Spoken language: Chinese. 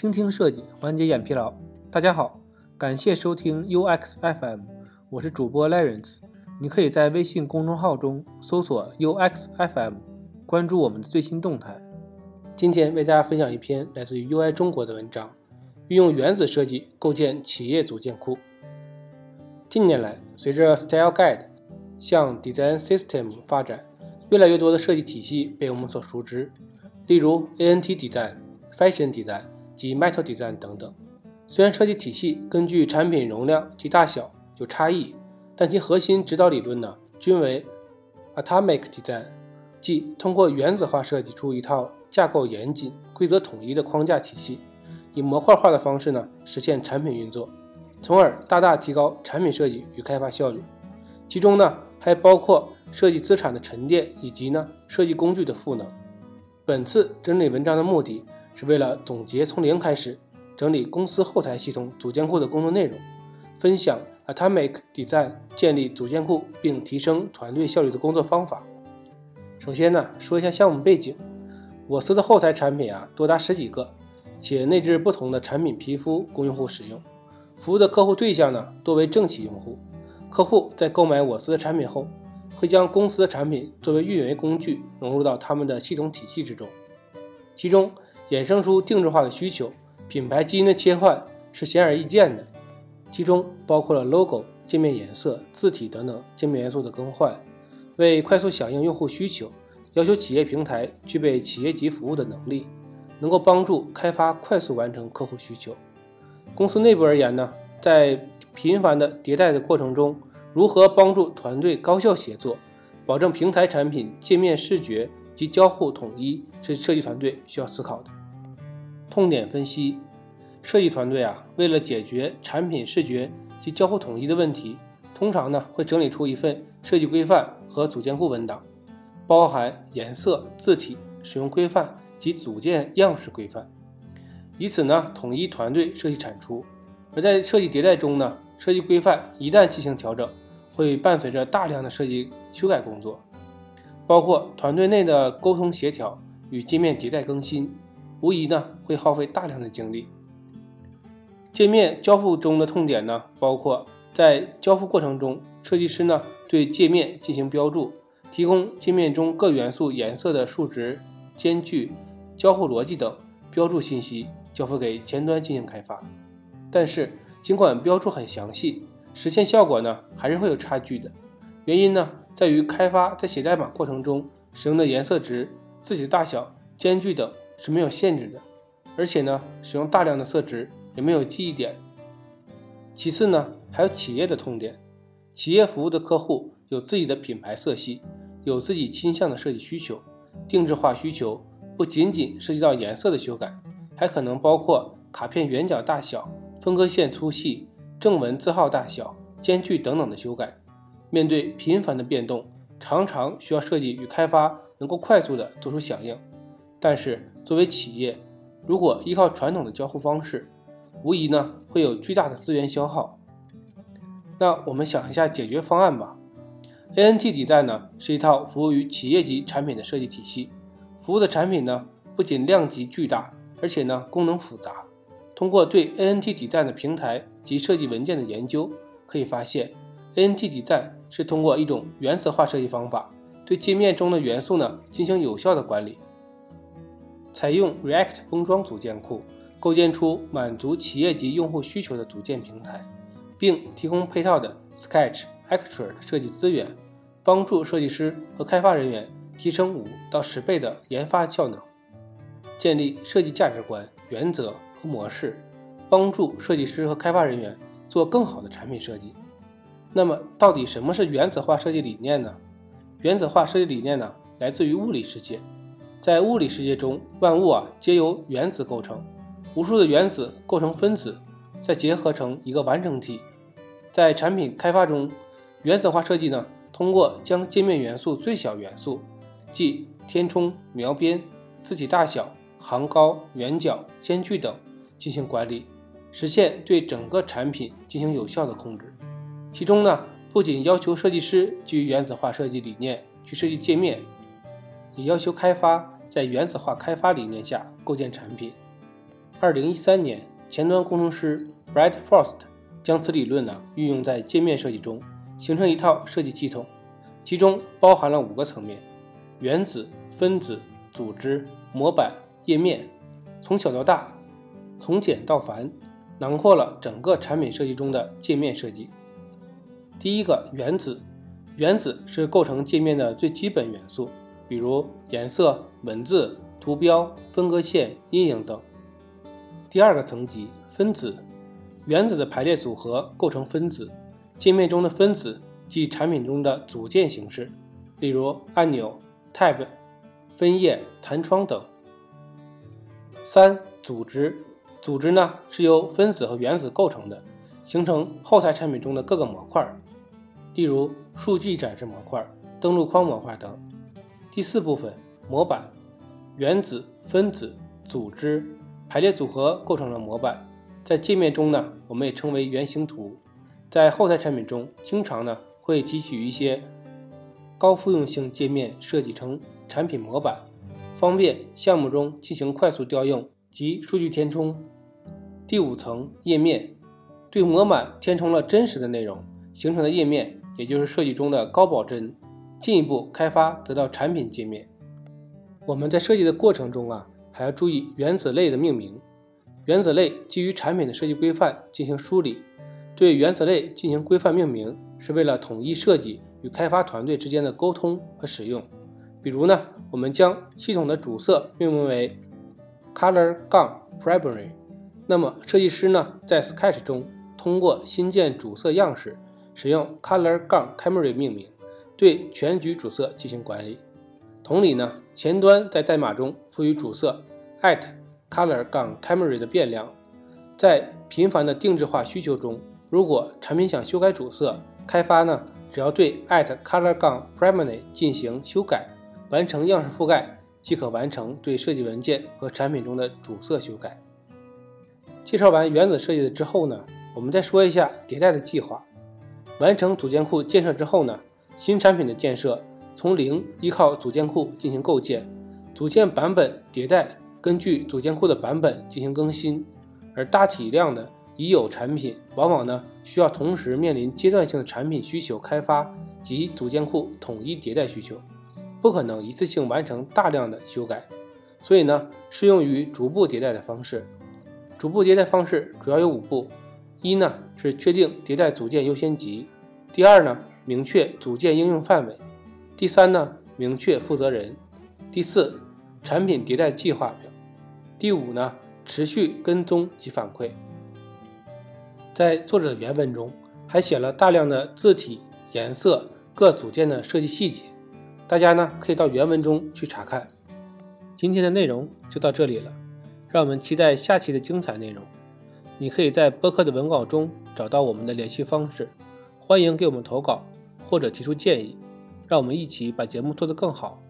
倾听设计，缓解眼疲劳。大家好，感谢收听 UX FM，我是主播 Lawrence。你可以在微信公众号中搜索 UX FM，关注我们的最新动态。今天为大家分享一篇来自于 UI 中国的文章，运用原子设计构建企业组件库。近年来，随着 Style Guide 向 Design System 发展，越来越多的设计体系被我们所熟知，例如 ANT Design、Fashion Design 及 Metal Design 等等。虽然设计体系根据产品容量及大小有差异，但其核心指导理论呢，均为 Atomic Design，即通过原子化设计出一套架构严谨、规则统一的框架体系，以模块化的方式呢，实现产品运作。从而大大提高产品设计与开发效率，其中呢还包括设计资产的沉淀以及呢设计工具的赋能。本次整理文章的目的是为了总结从零开始整理公司后台系统组件库的工作内容，分享 Atomic Design 建立组件库并提升团队效率的工作方法。首先呢说一下项目背景，我司的后台产品啊多达十几个，且内置不同的产品皮肤供用户使用。服务的客户对象呢，多为政企用户。客户在购买我司的产品后，会将公司的产品作为运维工具融入到他们的系统体系之中，其中衍生出定制化的需求。品牌基因的切换是显而易见的，其中包括了 logo、界面颜色、字体等等界面元素的更换。为快速响应用户需求，要求企业平台具备企业级服务的能力，能够帮助开发快速完成客户需求。公司内部而言呢，在频繁的迭代的过程中，如何帮助团队高效协作，保证平台产品界面视觉及交互统一，是设计团队需要思考的。痛点分析：设计团队啊，为了解决产品视觉及交互统一的问题，通常呢会整理出一份设计规范和组件库文档，包含颜色、字体、使用规范及组件样式规范。以此呢，统一团队设计产出。而在设计迭代中呢，设计规范一旦进行调整，会伴随着大量的设计修改工作，包括团队内的沟通协调与界面迭代更新，无疑呢会耗费大量的精力。界面交付中的痛点呢，包括在交付过程中，设计师呢对界面进行标注，提供界面中各元素颜色的数值、间距、交互逻辑等标注信息。交付给前端进行开发，但是尽管标注很详细，实现效果呢还是会有差距的。原因呢在于开发在写代码过程中使用的颜色值、字体大小、间距等是没有限制的，而且呢使用大量的色值也没有记忆点。其次呢还有企业的痛点，企业服务的客户有自己的品牌色系，有自己倾向的设计需求，定制化需求不仅仅涉及到颜色的修改。还可能包括卡片圆角大小、分割线粗细、正文字号大小、间距等等的修改。面对频繁的变动，常常需要设计与开发能够快速的做出响应。但是作为企业，如果依靠传统的交互方式，无疑呢会有巨大的资源消耗。那我们想一下解决方案吧。ANT Design 呢是一套服务于企业级产品的设计体系，服务的产品呢不仅量级巨大。而且呢，功能复杂。通过对 ANT Design 的平台及设计文件的研究，可以发现，ANT Design 是通过一种原子化设计方法，对界面中的元素呢进行有效的管理。采用 React 封装组件库，构建出满足企业级用户需求的组件平台，并提供配套的 Sketch、Actor 设计资源，帮助设计师和开发人员提升五到十倍的研发效能。建立设计价值观、原则和模式，帮助设计师和开发人员做更好的产品设计。那么，到底什么是原子化设计理念呢？原子化设计理念呢，来自于物理世界。在物理世界中，万物啊皆由原子构成，无数的原子构成分子，再结合成一个完整体。在产品开发中，原子化设计呢，通过将界面元素最小元素，即填充、描边、字体大小。行高、圆角、间距等进行管理，实现对整个产品进行有效的控制。其中呢，不仅要求设计师基于原子化设计理念去设计界面，也要求开发在原子化开发理念下构建产品。二零一三年，前端工程师 Brad Frost 将此理论呢运用在界面设计中，形成一套设计系统，其中包含了五个层面：原子、分子、组织、模板、页面，从小到大，从简到繁，囊括了整个产品设计中的界面设计。第一个，原子，原子是构成界面的最基本元素，比如颜色、文字、图标、分割线、阴影等。第二个层级，分子，原子的排列组合构成分子，界面中的分子即产品中的组件形式，例如按钮、tab、分页、弹窗等。三、组织，组织呢是由分子和原子构成的，形成后台产品中的各个模块，例如数据展示模块、登录框模块等。第四部分，模板，原子、分子、组织。排列组合构成了模板，在界面中呢，我们也称为原型图。在后台产品中，经常呢会提取一些高复用性界面设计成产品模板，方便项目中进行快速调用及数据填充。第五层页面，对模板填充了真实的内容形成的页面，也就是设计中的高保真，进一步开发得到产品界面。我们在设计的过程中啊。还要注意原子类的命名。原子类基于产品的设计规范进行梳理，对原子类进行规范命名，是为了统一设计与开发团队之间的沟通和使用。比如呢，我们将系统的主色命名为 color 杠 primary，那么设计师呢在 Sketch 中通过新建主色样式，使用 color 杠 camera 命名，对全局主色进行管理。同理呢，前端在代码中赋予主色 at color 杠 camera 的变量，在频繁的定制化需求中，如果产品想修改主色，开发呢只要对 at color 杠 primary 进行修改，完成样式覆盖，即可完成对设计文件和产品中的主色修改。介绍完原子设计的之后呢，我们再说一下迭代的计划。完成组件库建设之后呢，新产品的建设。从零依靠组件库进行构建，组件版本迭代，根据组件库的版本进行更新。而大体量的已有产品，往往呢需要同时面临阶段性的产品需求开发及组件库统一迭代需求，不可能一次性完成大量的修改，所以呢适用于逐步迭代的方式。逐步迭代方式主要有五步：一呢是确定迭代组件优先级；第二呢明确组件应用范围。第三呢，明确负责人；第四，产品迭代计划表；第五呢，持续跟踪及反馈。在作者的原文中，还写了大量的字体、颜色、各组件的设计细节，大家呢可以到原文中去查看。今天的内容就到这里了，让我们期待下期的精彩内容。你可以在播客的文稿中找到我们的联系方式，欢迎给我们投稿或者提出建议。让我们一起把节目做得更好。